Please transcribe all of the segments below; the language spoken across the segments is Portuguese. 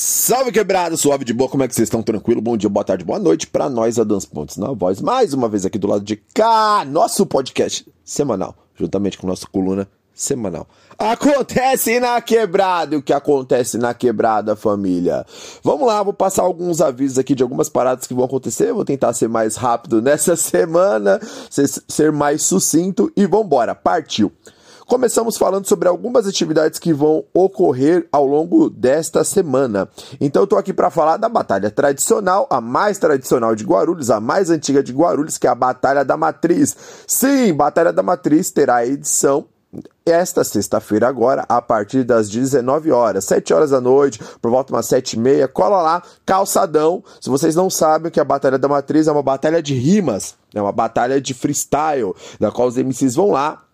Salve quebrada, suave de boa, como é que vocês estão? Tranquilo? Bom dia, boa tarde, boa noite para nós, Adams Pontes na voz, mais uma vez aqui do lado de cá, nosso podcast semanal, juntamente com nossa coluna semanal. Acontece na quebrada, o que acontece na quebrada, família? Vamos lá, vou passar alguns avisos aqui de algumas paradas que vão acontecer, vou tentar ser mais rápido nessa semana, ser mais sucinto e vambora, partiu! Começamos falando sobre algumas atividades que vão ocorrer ao longo desta semana. Então tô aqui para falar da batalha tradicional, a mais tradicional de Guarulhos, a mais antiga de Guarulhos, que é a Batalha da Matriz. Sim, Batalha da Matriz terá edição esta sexta-feira agora, a partir das 19 horas, 7 horas da noite, por volta umas 7 e meia, cola lá, calçadão. Se vocês não sabem que a Batalha da Matriz é uma batalha de rimas, é uma batalha de freestyle, da qual os MCs vão lá,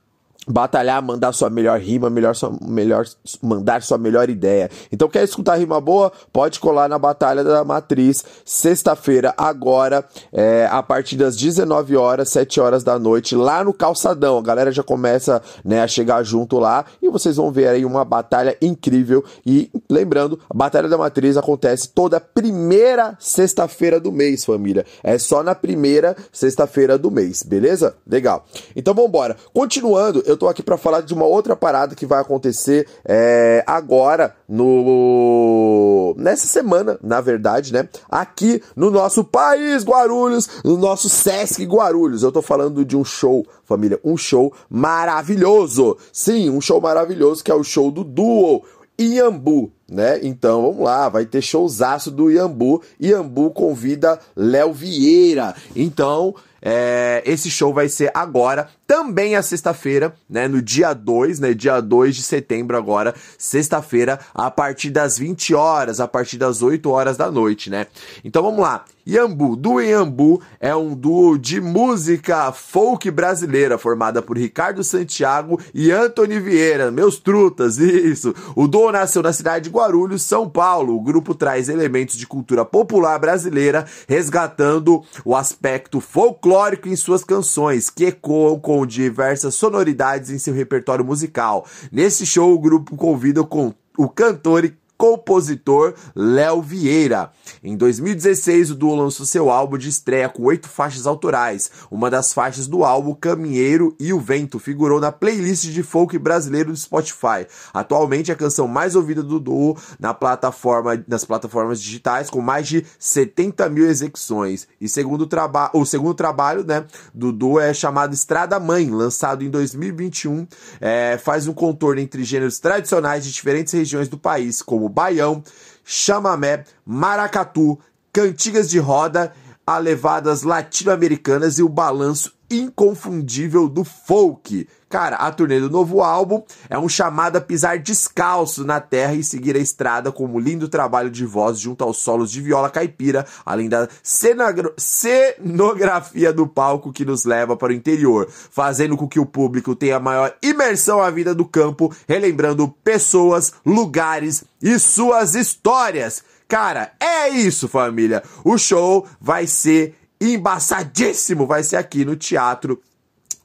batalhar, mandar sua melhor rima, melhor, sua, melhor mandar sua melhor ideia. Então quer escutar rima boa? Pode colar na Batalha da Matriz, sexta-feira agora, é, a partir das 19 horas, 7 horas da noite, lá no Calçadão. A galera já começa né, a chegar junto lá e vocês vão ver aí uma batalha incrível. E lembrando, a Batalha da Matriz acontece toda primeira sexta-feira do mês, família. É só na primeira sexta-feira do mês, beleza? Legal. Então vambora. Continuando, eu tô aqui para falar de uma outra parada que vai acontecer é, agora no nessa semana, na verdade, né? Aqui no nosso país Guarulhos, no nosso Sesc Guarulhos. Eu tô falando de um show, família, um show maravilhoso. Sim, um show maravilhoso que é o show do Duo Iambu, né? Então vamos lá, vai ter showzaço do Iambu. Iambu convida Léo Vieira. Então, é, esse show vai ser agora, também a sexta-feira, né? No dia 2, né? Dia 2 de setembro agora, sexta-feira, a partir das 20 horas, a partir das 8 horas da noite, né? Então vamos lá. Iambu, Duo Iambu é um duo de música folk brasileira formada por Ricardo Santiago e Anthony Vieira, meus trutas, isso. O duo nasceu na cidade de Guarulhos, São Paulo. O grupo traz elementos de cultura popular brasileira, resgatando o aspecto folclórico em suas canções, que ecoam com diversas sonoridades em seu repertório musical. Nesse show, o grupo convida com o cantor e compositor Léo Vieira. Em 2016, o duo lançou seu álbum de estreia com oito faixas autorais. Uma das faixas do álbum, Caminheiro e o Vento, figurou na playlist de folk brasileiro do Spotify. Atualmente, a canção mais ouvida do duo na plataforma, nas plataformas digitais, com mais de 70 mil execuções. E segundo o, segundo trabalho né, do duo é chamado Estrada Mãe, lançado em 2021. É, faz um contorno entre gêneros tradicionais de diferentes regiões do país, como baião, chamamé, maracatu, cantigas de roda, a levadas latino-americanas e o balanço inconfundível do folk. Cara, a turnê do novo álbum é um chamado a pisar descalço na terra e seguir a estrada como lindo trabalho de voz junto aos solos de viola caipira, além da cenografia do palco que nos leva para o interior, fazendo com que o público tenha maior imersão à vida do campo, relembrando pessoas, lugares e suas histórias. Cara, é isso, família. O show vai ser embaçadíssimo, vai ser aqui no Teatro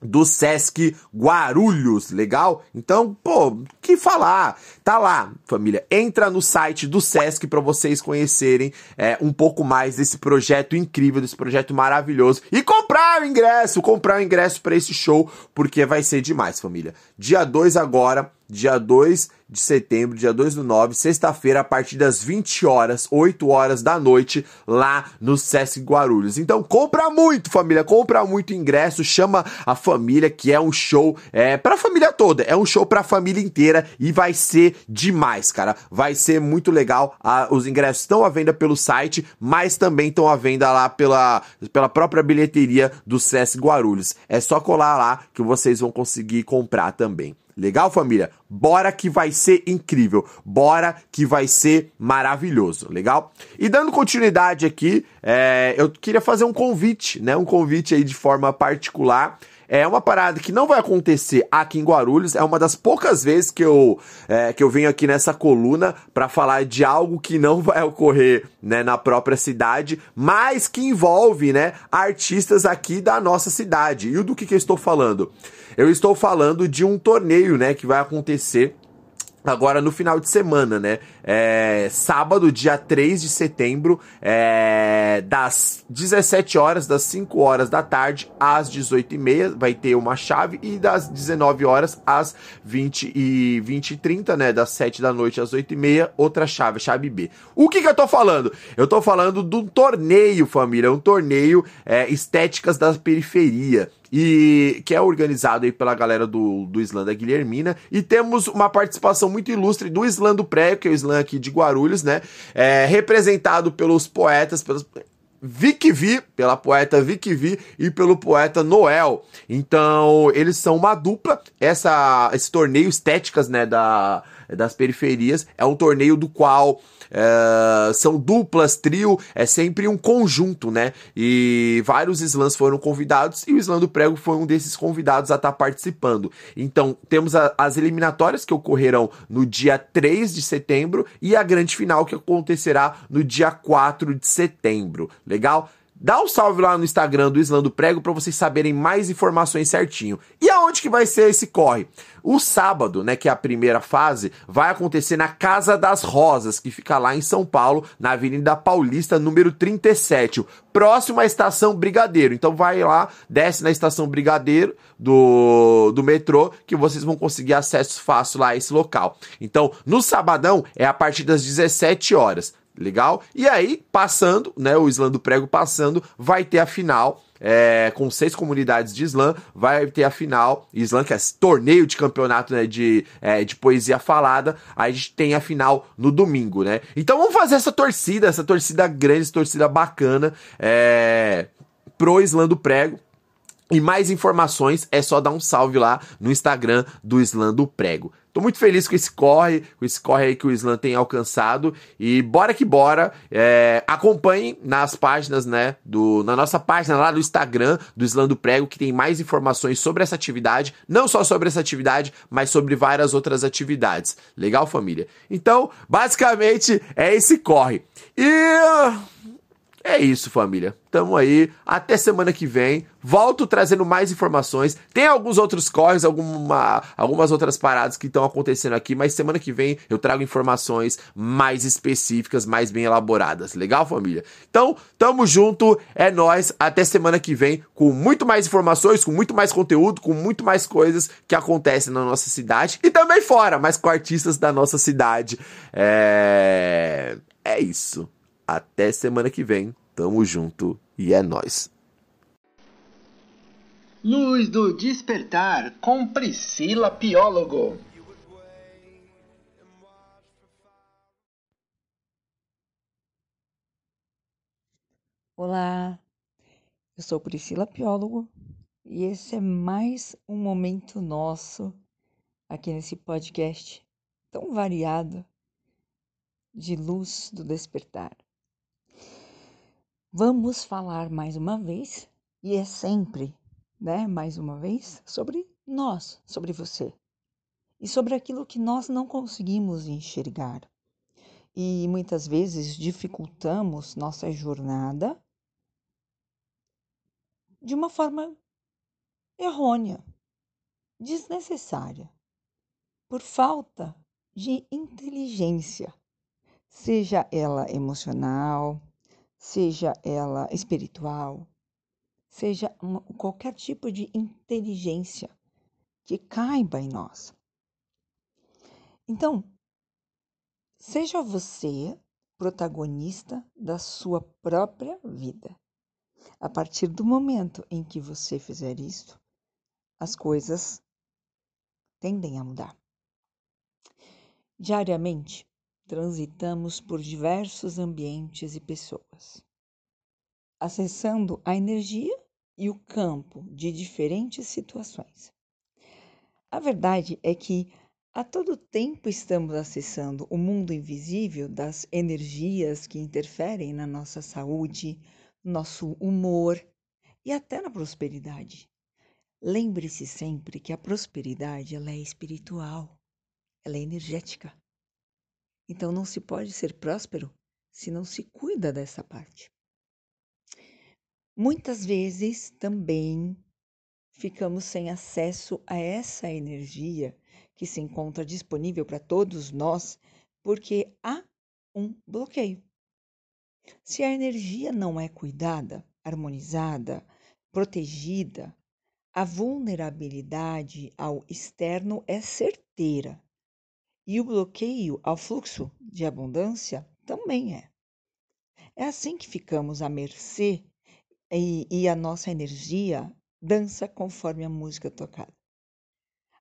do Sesc Guarulhos, legal? Então, pô, que falar? Tá lá, família. Entra no site do Sesc para vocês conhecerem é, um pouco mais desse projeto incrível, desse projeto maravilhoso e comprar o ingresso, comprar o ingresso para esse show, porque vai ser demais, família. Dia 2 agora, dia 2 de setembro, dia 2 do 9, sexta-feira, a partir das 20 horas, 8 horas da noite, lá no Sesc Guarulhos. Então, compra muito, família, compra muito ingresso, chama a família, que é um show é, pra família toda, é um show pra família inteira e vai ser demais, cara. Vai ser muito legal. Os ingressos estão à venda pelo site, mas também estão à venda lá pela, pela própria bilheteria do Sesc Guarulhos. É só colar lá que vocês vão conseguir comprar também. Legal, família? Bora que vai ser incrível. Bora que vai ser maravilhoso, legal? E dando continuidade aqui, é, eu queria fazer um convite, né? Um convite aí de forma particular. É uma parada que não vai acontecer aqui em Guarulhos. É uma das poucas vezes que eu, é, que eu venho aqui nessa coluna para falar de algo que não vai ocorrer né, na própria cidade, mas que envolve né, artistas aqui da nossa cidade. E o do que, que eu estou falando? Eu estou falando de um torneio né, que vai acontecer agora no final de semana, né? É, sábado, dia 3 de setembro, é, das 17 horas, das 5 horas da tarde às 18 e meia, vai ter uma chave, e das 19 horas às 20 e 20 e 30, né? Das 7 da noite às 8 e meia, outra chave, chave B. O que que eu tô falando? Eu tô falando do torneio, família, um torneio é, Estéticas da Periferia e que é organizado aí pela galera do, do Slam da Guilhermina. E temos uma participação muito ilustre do Slam do Pré, que é o Aqui de Guarulhos, né? É, representado pelos poetas, pelos. Vic Vi, pela poeta Vic Vi e pelo poeta Noel. Então, eles são uma dupla. Essa, esse torneio Estéticas, né, da, das periferias, é um torneio do qual é, são duplas, trio, é sempre um conjunto, né? E vários slams foram convidados e o slam do prego foi um desses convidados a estar tá participando. Então, temos a, as eliminatórias que ocorrerão no dia 3 de setembro e a grande final que acontecerá no dia 4 de setembro. Legal? Dá um salve lá no Instagram do Islã do Prego para vocês saberem mais informações certinho. E aonde que vai ser esse corre? O sábado, né, que é a primeira fase, vai acontecer na Casa das Rosas, que fica lá em São Paulo, na Avenida Paulista, número 37, próximo à estação Brigadeiro. Então vai lá, desce na estação Brigadeiro do, do metrô, que vocês vão conseguir acesso fácil lá a esse local. Então, no sabadão é a partir das 17 horas. Legal? E aí, passando, né? O Islã do Prego passando, vai ter a final. É, com seis comunidades de slam, vai ter a final. Slam, que é torneio de campeonato né, de, é, de poesia falada. Aí a gente tem a final no domingo, né? Então vamos fazer essa torcida, essa torcida grande, essa torcida bacana é, pro Slam do Prego. E mais informações é só dar um salve lá no Instagram do Slam do Prego. Tô muito feliz com esse corre, com esse corre aí que o Slam tem alcançado. E bora que bora. É, acompanhem nas páginas, né? Do, na nossa página lá do Instagram do Slam do Prego, que tem mais informações sobre essa atividade. Não só sobre essa atividade, mas sobre várias outras atividades. Legal, família? Então, basicamente, é esse corre. E. É isso, família. Tamo aí. Até semana que vem. Volto trazendo mais informações. Tem alguns outros corres, alguma, algumas outras paradas que estão acontecendo aqui, mas semana que vem eu trago informações mais específicas, mais bem elaboradas. Legal, família? Então, tamo junto. É nós. Até semana que vem com muito mais informações, com muito mais conteúdo, com muito mais coisas que acontecem na nossa cidade e também fora, mas com artistas da nossa cidade. É, é isso. Até semana que vem. Tamo junto e é nós. Luz do Despertar com Priscila Piólogo. Olá, eu sou Priscila Piólogo e esse é mais um momento nosso aqui nesse podcast tão variado de luz do despertar. Vamos falar mais uma vez, e é sempre, né, mais uma vez, sobre nós, sobre você. E sobre aquilo que nós não conseguimos enxergar. E muitas vezes dificultamos nossa jornada de uma forma errônea, desnecessária, por falta de inteligência, seja ela emocional, seja ela espiritual, seja uma, qualquer tipo de inteligência que caiba em nós. Então, seja você protagonista da sua própria vida. A partir do momento em que você fizer isso, as coisas tendem a mudar. Diariamente, transitamos por diversos ambientes e pessoas, acessando a energia e o campo de diferentes situações. A verdade é que A todo tempo estamos acessando o mundo invisível das energias que interferem na nossa saúde, nosso humor e até na prosperidade. Lembre-se sempre que a prosperidade ela é espiritual, ela é energética. Então não se pode ser próspero se não se cuida dessa parte. Muitas vezes também ficamos sem acesso a essa energia que se encontra disponível para todos nós porque há um bloqueio. Se a energia não é cuidada, harmonizada, protegida, a vulnerabilidade ao externo é certeira e o bloqueio ao fluxo de abundância também é. É assim que ficamos à mercê e, e a nossa energia dança conforme a música tocada.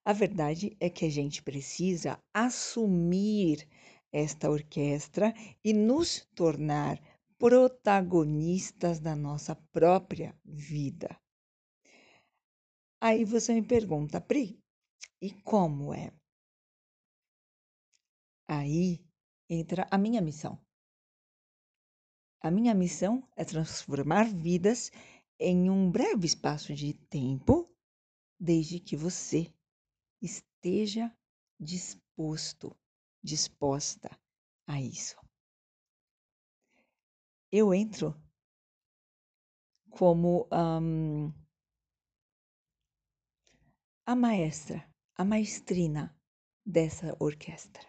A verdade é que a gente precisa assumir esta orquestra e nos tornar protagonistas da nossa própria vida. Aí você me pergunta, Pri, e como é? Aí entra a minha missão. A minha missão é transformar vidas em um breve espaço de tempo, desde que você esteja disposto, disposta a isso. Eu entro como um, a maestra, a maestrina dessa orquestra.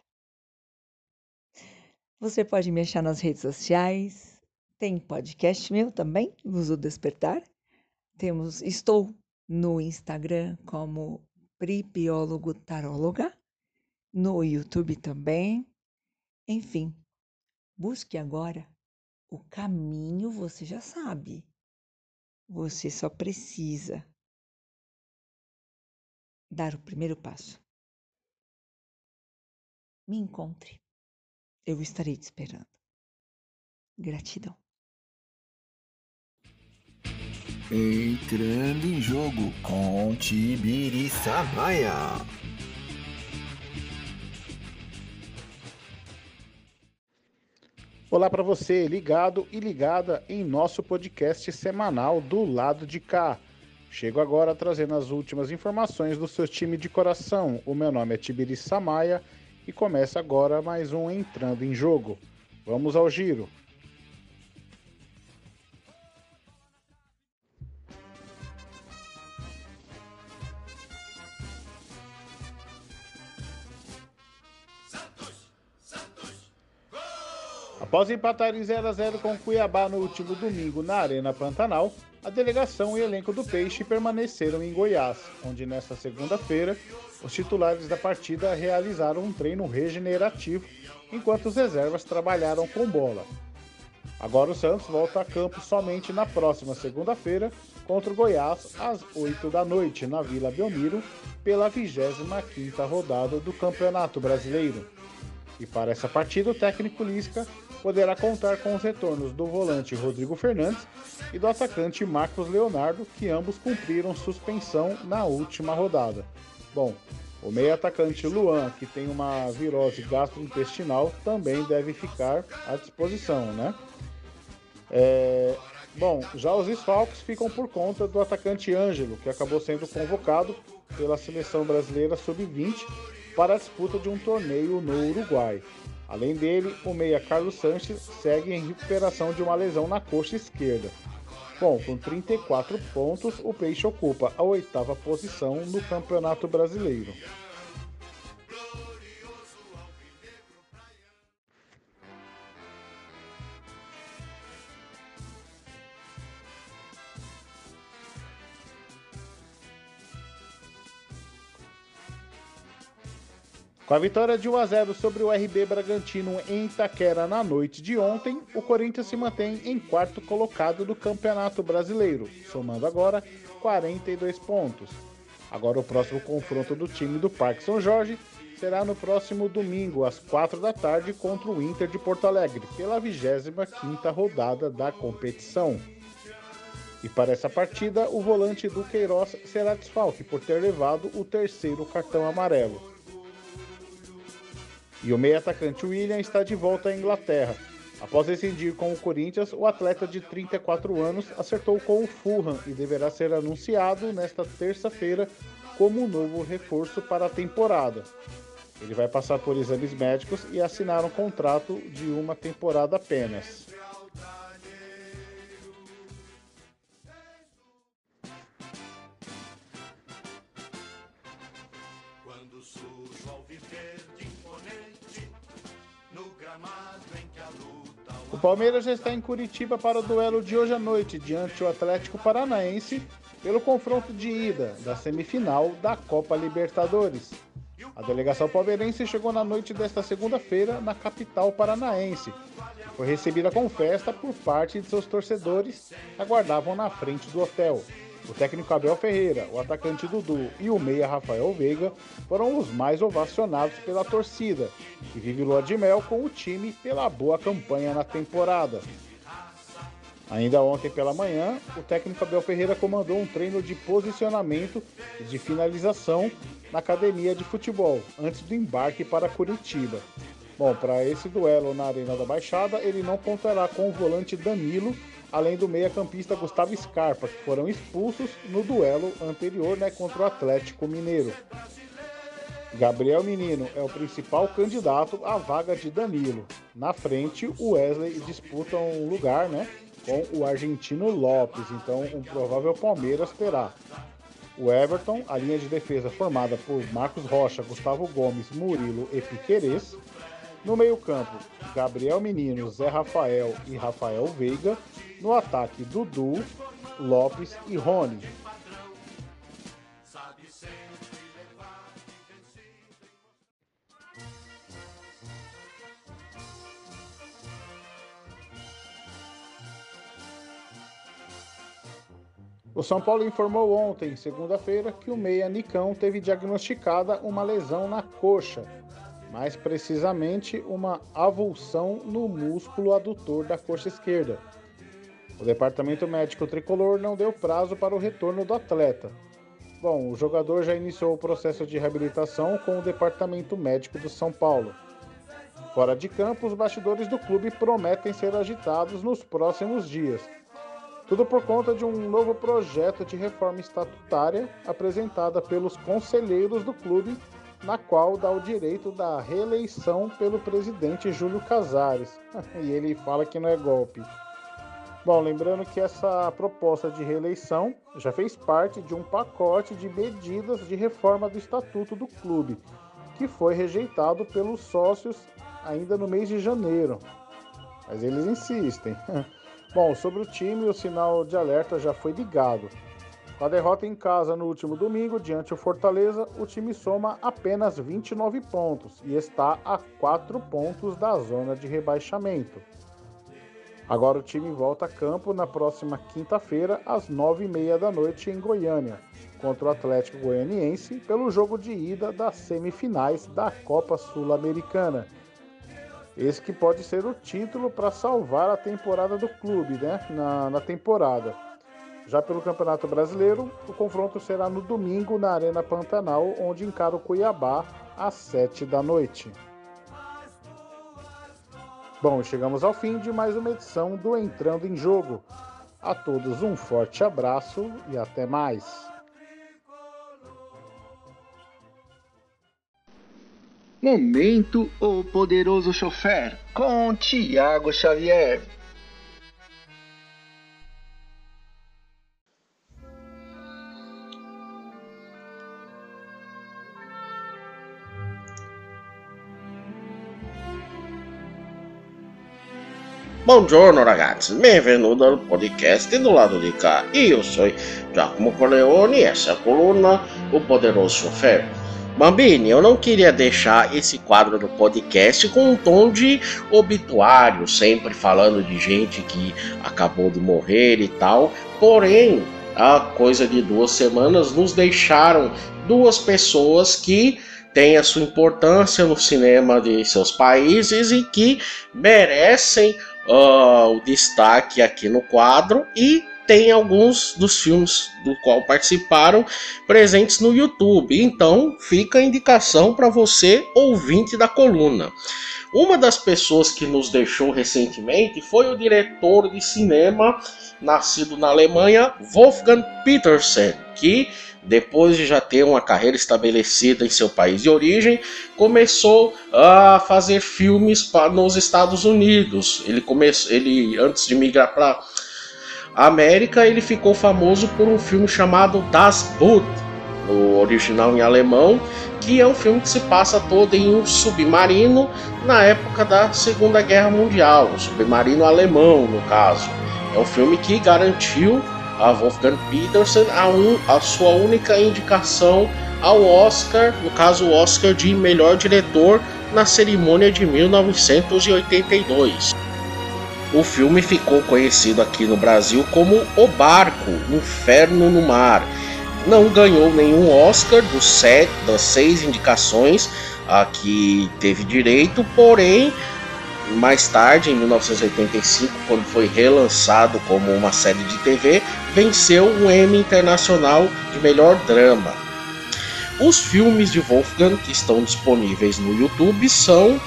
Você pode me achar nas redes sociais, tem podcast meu também, Uso Despertar. Temos, estou no Instagram como Pripiólogo Taróloga, no YouTube também. Enfim, busque agora o caminho, você já sabe. Você só precisa dar o primeiro passo. Me encontre. Eu estarei te esperando. Gratidão. Entrando em jogo com Tibiriça Maia. Olá para você, ligado e ligada em nosso podcast semanal do lado de cá. Chego agora trazendo as últimas informações do seu time de coração. O meu nome é Tibiriça Maia e começa agora mais um Entrando em Jogo. Vamos ao giro. Após empatar em 0 a 0 com Cuiabá no último domingo na Arena Pantanal, a delegação e elenco do Peixe permaneceram em Goiás, onde nesta segunda-feira os titulares da partida realizaram um treino regenerativo, enquanto os reservas trabalharam com bola. Agora o Santos volta a campo somente na próxima segunda-feira contra o Goiás às 8 da noite na Vila Belmiro pela 25ª rodada do Campeonato Brasileiro. E para essa partida o técnico Lisca poderá contar com os retornos do volante Rodrigo Fernandes e do atacante Marcos Leonardo, que ambos cumpriram suspensão na última rodada. Bom, o meio atacante Luan, que tem uma virose gastrointestinal, também deve ficar à disposição, né? É... Bom, já os desfalques ficam por conta do atacante Ângelo, que acabou sendo convocado pela seleção brasileira sub-20 para a disputa de um torneio no Uruguai. Além dele, o meia Carlos Sanches segue em recuperação de uma lesão na coxa esquerda. Bom, com 34 pontos, o Peixe ocupa a oitava posição no Campeonato Brasileiro. Com a vitória de 1 a 0 sobre o RB Bragantino em Itaquera na noite de ontem, o Corinthians se mantém em quarto colocado do Campeonato Brasileiro, somando agora 42 pontos. Agora o próximo confronto do time do Parque São Jorge será no próximo domingo às 4 da tarde contra o Inter de Porto Alegre, pela 25ª rodada da competição. E para essa partida, o volante do Queiroz será desfalque por ter levado o terceiro cartão amarelo. E o meio atacante William está de volta à Inglaterra. Após rescindir com o Corinthians, o atleta de 34 anos acertou com o Fulham e deverá ser anunciado nesta terça-feira como um novo reforço para a temporada. Ele vai passar por exames médicos e assinar um contrato de uma temporada apenas. O Palmeiras já está em Curitiba para o duelo de hoje à noite diante do Atlético Paranaense pelo confronto de ida da semifinal da Copa Libertadores. A delegação palmeirense chegou na noite desta segunda-feira na capital paranaense. Foi recebida com festa por parte de seus torcedores que aguardavam na frente do hotel. O técnico Abel Ferreira, o atacante Dudu e o meia Rafael Veiga foram os mais ovacionados pela torcida, que vive lua de mel com o time pela boa campanha na temporada. Ainda ontem pela manhã, o técnico Abel Ferreira comandou um treino de posicionamento e de finalização na academia de futebol, antes do embarque para Curitiba. Bom, para esse duelo na Arena da Baixada, ele não contará com o volante Danilo, além do meia-campista Gustavo Scarpa, que foram expulsos no duelo anterior né, contra o Atlético Mineiro. Gabriel Menino é o principal candidato à vaga de Danilo. Na frente, o Wesley disputa um lugar né, com o argentino Lopes, então um provável Palmeiras terá o Everton, a linha de defesa formada por Marcos Rocha, Gustavo Gomes, Murilo e Piquerez. No meio-campo, Gabriel Menino, Zé Rafael e Rafael Veiga. No ataque, Dudu, Lopes e Rony. O São Paulo informou ontem, segunda-feira, que o meia Nicão teve diagnosticada uma lesão na coxa, mais precisamente uma avulsão no músculo adutor da coxa esquerda. O departamento médico tricolor não deu prazo para o retorno do atleta. Bom, o jogador já iniciou o processo de reabilitação com o departamento médico do São Paulo. Fora de campo, os bastidores do clube prometem ser agitados nos próximos dias tudo por conta de um novo projeto de reforma estatutária apresentada pelos conselheiros do clube, na qual dá o direito da reeleição pelo presidente Júlio Casares. e ele fala que não é golpe. Bom, lembrando que essa proposta de reeleição já fez parte de um pacote de medidas de reforma do estatuto do clube, que foi rejeitado pelos sócios ainda no mês de janeiro. Mas eles insistem. Bom, sobre o time, o sinal de alerta já foi ligado. Com a derrota em casa no último domingo, diante do Fortaleza, o time soma apenas 29 pontos e está a 4 pontos da zona de rebaixamento. Agora o time volta a campo na próxima quinta-feira, às 9h30 da noite, em Goiânia, contra o Atlético Goianiense, pelo jogo de ida das semifinais da Copa Sul-Americana esse que pode ser o título para salvar a temporada do clube, né? Na, na temporada. Já pelo Campeonato Brasileiro, o confronto será no domingo na Arena Pantanal, onde encara o Cuiabá às 7 da noite. Bom, chegamos ao fim de mais uma edição do Entrando em Jogo. A todos um forte abraço e até mais. Momento O Poderoso Chofer com Tiago Xavier. Buongiorno ragazzi, benvenuto al podcast do lado di cá. Io sono Giacomo Corleone e essa coluna O Poderoso Chofer. Bambini, eu não queria deixar esse quadro do podcast com um tom de obituário, sempre falando de gente que acabou de morrer e tal. Porém, há coisa de duas semanas nos deixaram duas pessoas que têm a sua importância no cinema de seus países e que merecem uh, o destaque aqui no quadro e tem alguns dos filmes do qual participaram presentes no YouTube. Então, fica a indicação para você, ouvinte da coluna. Uma das pessoas que nos deixou recentemente foi o diretor de cinema nascido na Alemanha, Wolfgang Petersen, que depois de já ter uma carreira estabelecida em seu país de origem, começou a fazer filmes nos Estados Unidos. Ele começou, ele antes de migrar para América, ele ficou famoso por um filme chamado Das Boot, no original em alemão, que é um filme que se passa todo em um submarino na época da Segunda Guerra Mundial, um submarino alemão, no caso. É um filme que garantiu a Wolfgang Petersen a, a sua única indicação ao Oscar, no caso o Oscar de melhor diretor na cerimônia de 1982. O filme ficou conhecido aqui no Brasil como O Barco, Inferno no Mar. Não ganhou nenhum Oscar dos sete, das seis indicações a que teve direito, porém mais tarde, em 1985, quando foi relançado como uma série de TV, venceu o Emmy Internacional de Melhor Drama. Os filmes de Wolfgang que estão disponíveis no YouTube são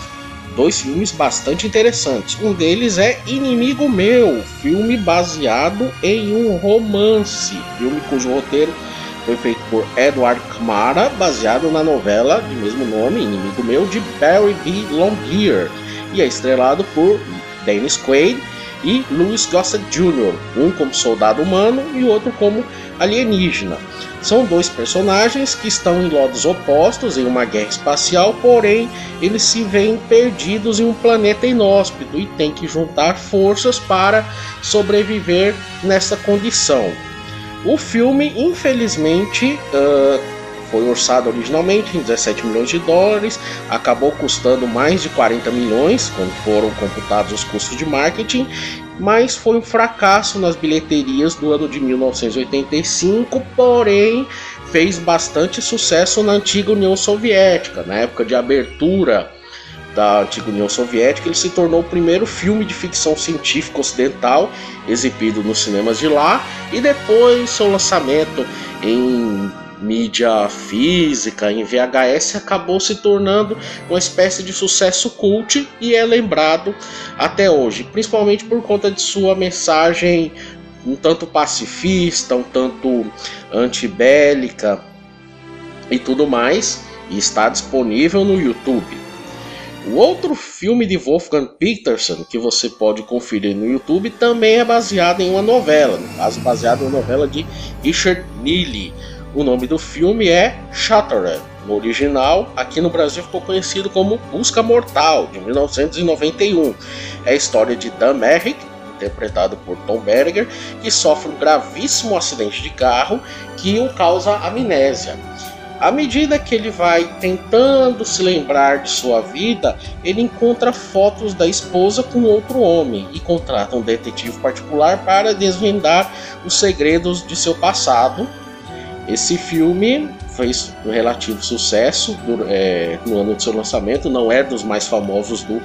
dois filmes bastante interessantes. Um deles é Inimigo Meu, filme baseado em um romance, filme cujo roteiro foi feito por Edward Kamara, baseado na novela de mesmo nome, Inimigo Meu, de Barry B. Longear e é estrelado por Dennis Quaid e Louis Gossett Jr., um como soldado humano e o outro como alienígena. São dois personagens que estão em lados opostos em uma guerra espacial, porém eles se veem perdidos em um planeta inóspito e têm que juntar forças para sobreviver nessa condição. O filme, infelizmente, uh, foi orçado originalmente em 17 milhões de dólares, acabou custando mais de 40 milhões quando foram computados os custos de marketing, mas foi um fracasso nas bilheterias do ano de 1985, porém fez bastante sucesso na antiga União Soviética, na época de abertura da antiga União Soviética, ele se tornou o primeiro filme de ficção científica ocidental exibido nos cinemas de lá, e depois seu lançamento em mídia física, em VHS, acabou se tornando uma espécie de sucesso cult e é lembrado até hoje, principalmente por conta de sua mensagem um tanto pacifista, um tanto antibélica e tudo mais, e está disponível no YouTube. O outro filme de Wolfgang Peterson que você pode conferir no YouTube também é baseado em uma novela, no caso baseado em uma novela de Richard Neely, o nome do filme é Shattered. No original, aqui no Brasil ficou conhecido como Busca Mortal, de 1991. É a história de Dan Merrick, interpretado por Tom Berger, que sofre um gravíssimo acidente de carro que o causa amnésia. À medida que ele vai tentando se lembrar de sua vida, ele encontra fotos da esposa com outro homem e contrata um detetive particular para desvendar os segredos de seu passado. Esse filme fez um relativo sucesso é, no ano de seu lançamento, não é dos mais famosos do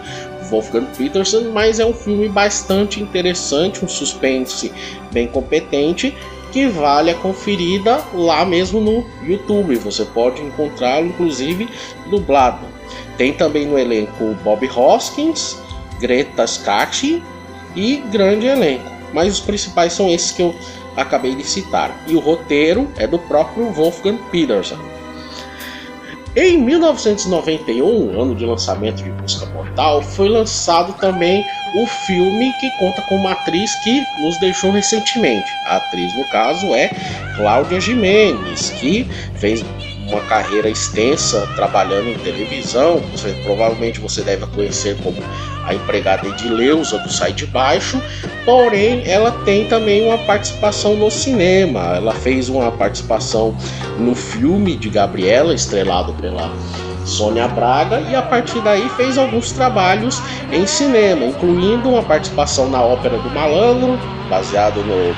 Wolfgang Peterson, mas é um filme bastante interessante, um suspense bem competente que vale a conferida lá mesmo no YouTube. Você pode encontrá-lo inclusive dublado. Tem também no elenco Bob Hoskins, Greta Scacchi e grande elenco. Mas os principais são esses que eu acabei de citar, e o roteiro é do próprio Wolfgang Peterson. Em 1991, ano de lançamento de Busca Mortal, foi lançado também o filme que conta com uma atriz que nos deixou recentemente. A atriz, no caso, é Cláudia Jimenez, que fez uma carreira extensa trabalhando em televisão. Você, provavelmente você deve conhecer como a empregada Edileuza do Sai de Baixo, porém ela tem também uma participação no cinema. Ela fez uma participação no filme de Gabriela, estrelado pela Sônia Braga, e a partir daí fez alguns trabalhos em cinema, incluindo uma participação na Ópera do Malandro, baseado no,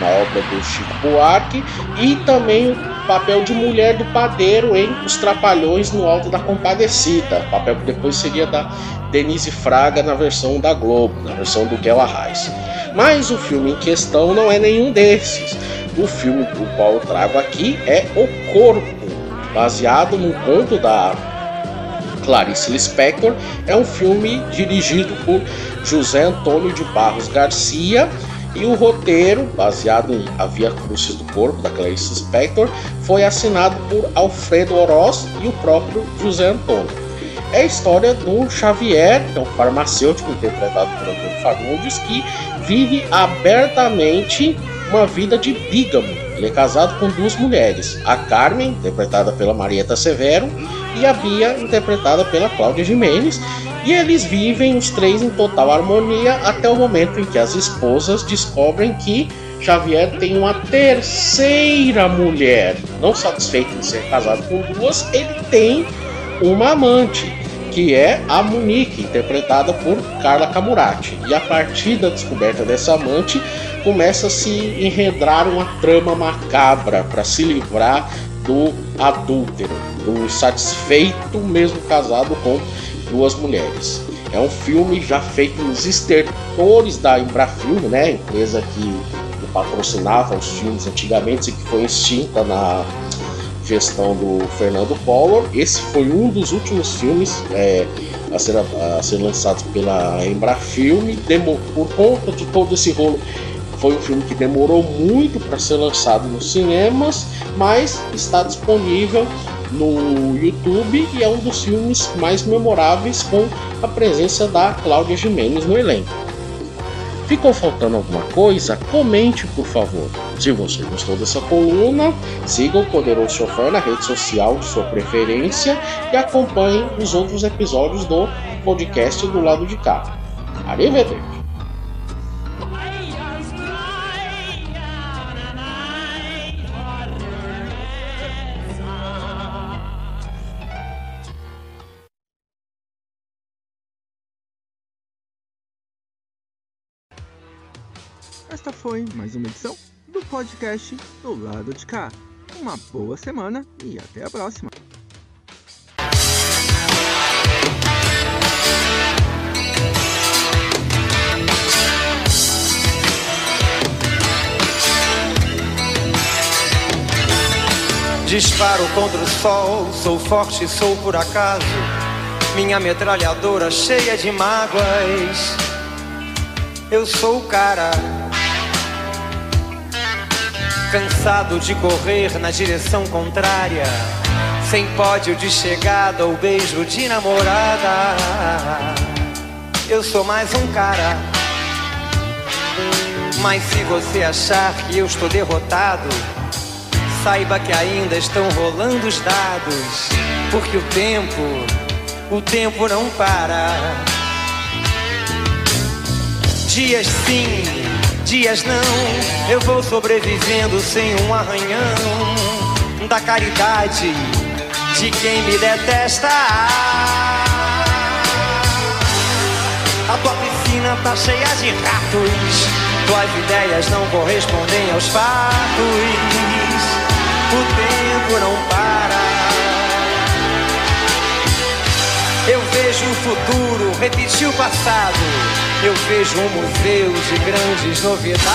na obra do Chico Buarque, e também papel de mulher do padeiro em Os Trapalhões no Alto da Compadecida, papel que depois seria da Denise Fraga na versão da Globo, na versão do Kel Arraes. Mas o filme em questão não é nenhum desses. O filme o qual eu trago aqui é O Corpo, baseado num conto da Clarice Lispector. É um filme dirigido por José Antônio de Barros Garcia e o roteiro, baseado em A Via Crucis do Corpo, da Clarice Lispector, foi assinado por Alfredo Oroz e o próprio José Antônio. É a história do Xavier, que é um farmacêutico interpretado por Antônio Fagundes, que vive abertamente uma vida de bígamo. Ele é casado com duas mulheres, a Carmen, interpretada pela Marieta Severo, e a Bia, interpretada pela Cláudia Jimenez, e eles vivem os três em total harmonia até o momento em que as esposas descobrem que Xavier tem uma terceira mulher. Não satisfeito de ser casado com duas, ele tem uma amante, que é a Monique, interpretada por Carla Camurati. E a partir da descoberta dessa amante, começa a se enredar uma trama macabra para se livrar do adúltero, do insatisfeito mesmo casado com duas mulheres. É um filme já feito nos estertores da Embrafilme, né, empresa que patrocinava os filmes antigamente e que foi extinta na gestão do Fernando Collor. Esse foi um dos últimos filmes é, a, ser, a ser lançados pela Embrafilme. Demo, por conta de todo esse rolo, foi um filme que demorou muito para ser lançado nos cinemas, mas está disponível no YouTube e é um dos filmes mais memoráveis com a presença da Cláudia Jimenez no elenco. Ficou faltando alguma coisa? Comente, por favor. Se você gostou dessa coluna, siga o Poderoso Chofer na rede social de sua preferência e acompanhe os outros episódios do podcast do lado de cá. Arrivederci! Esta foi mais uma edição do podcast do lado de cá. Uma boa semana e até a próxima. Disparo contra o sol, sou forte, sou por acaso. Minha metralhadora cheia de mágoas. Eu sou o cara cansado de correr na direção contrária, sem pódio de chegada ou beijo de namorada. Eu sou mais um cara. Mas se você achar que eu estou derrotado, saiba que ainda estão rolando os dados, porque o tempo, o tempo não para. Dias sim, dias não, eu vou sobrevivendo sem um arranhão da caridade de quem me detesta. A tua piscina tá cheia de ratos, tuas ideias não correspondem aos fatos. O tempo não para. Vejo o futuro repetir o passado. Eu vejo um museu de grandes novidades.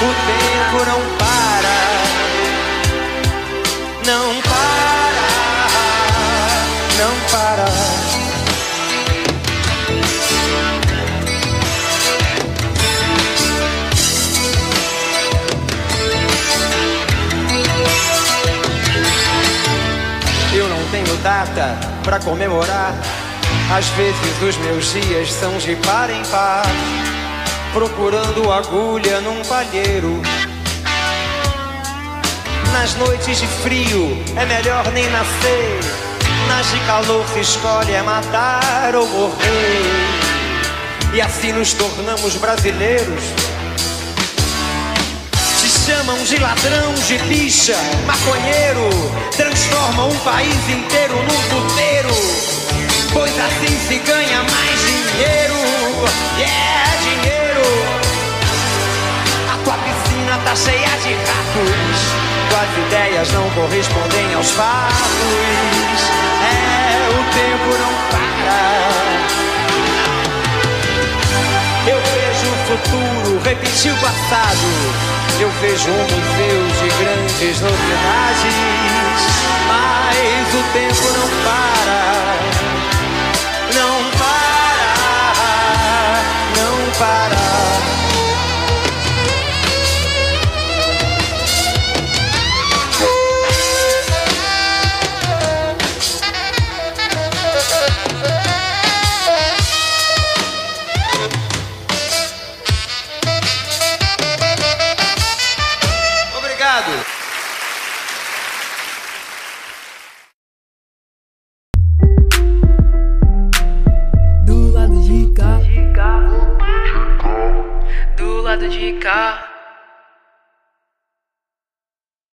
O tempo não para. Não para. Não para. Eu não tenho data pra comemorar. Às vezes os meus dias são de par em par, procurando agulha num palheiro. Nas noites de frio é melhor nem nascer. Nas de calor se escolhe é matar ou morrer. E assim nos tornamos brasileiros. Chamam de ladrão, de bicha, maconheiro. Transforma um país inteiro num puteiro. Pois assim se ganha mais dinheiro. Yeah, dinheiro. A tua piscina tá cheia de ratos. as ideias não correspondem aos fatos. É, o tempo não para. Eu vejo o futuro repetir o passado. Eu vejo um museu de grandes novidades. Mas o tempo não para. Não para. Não para.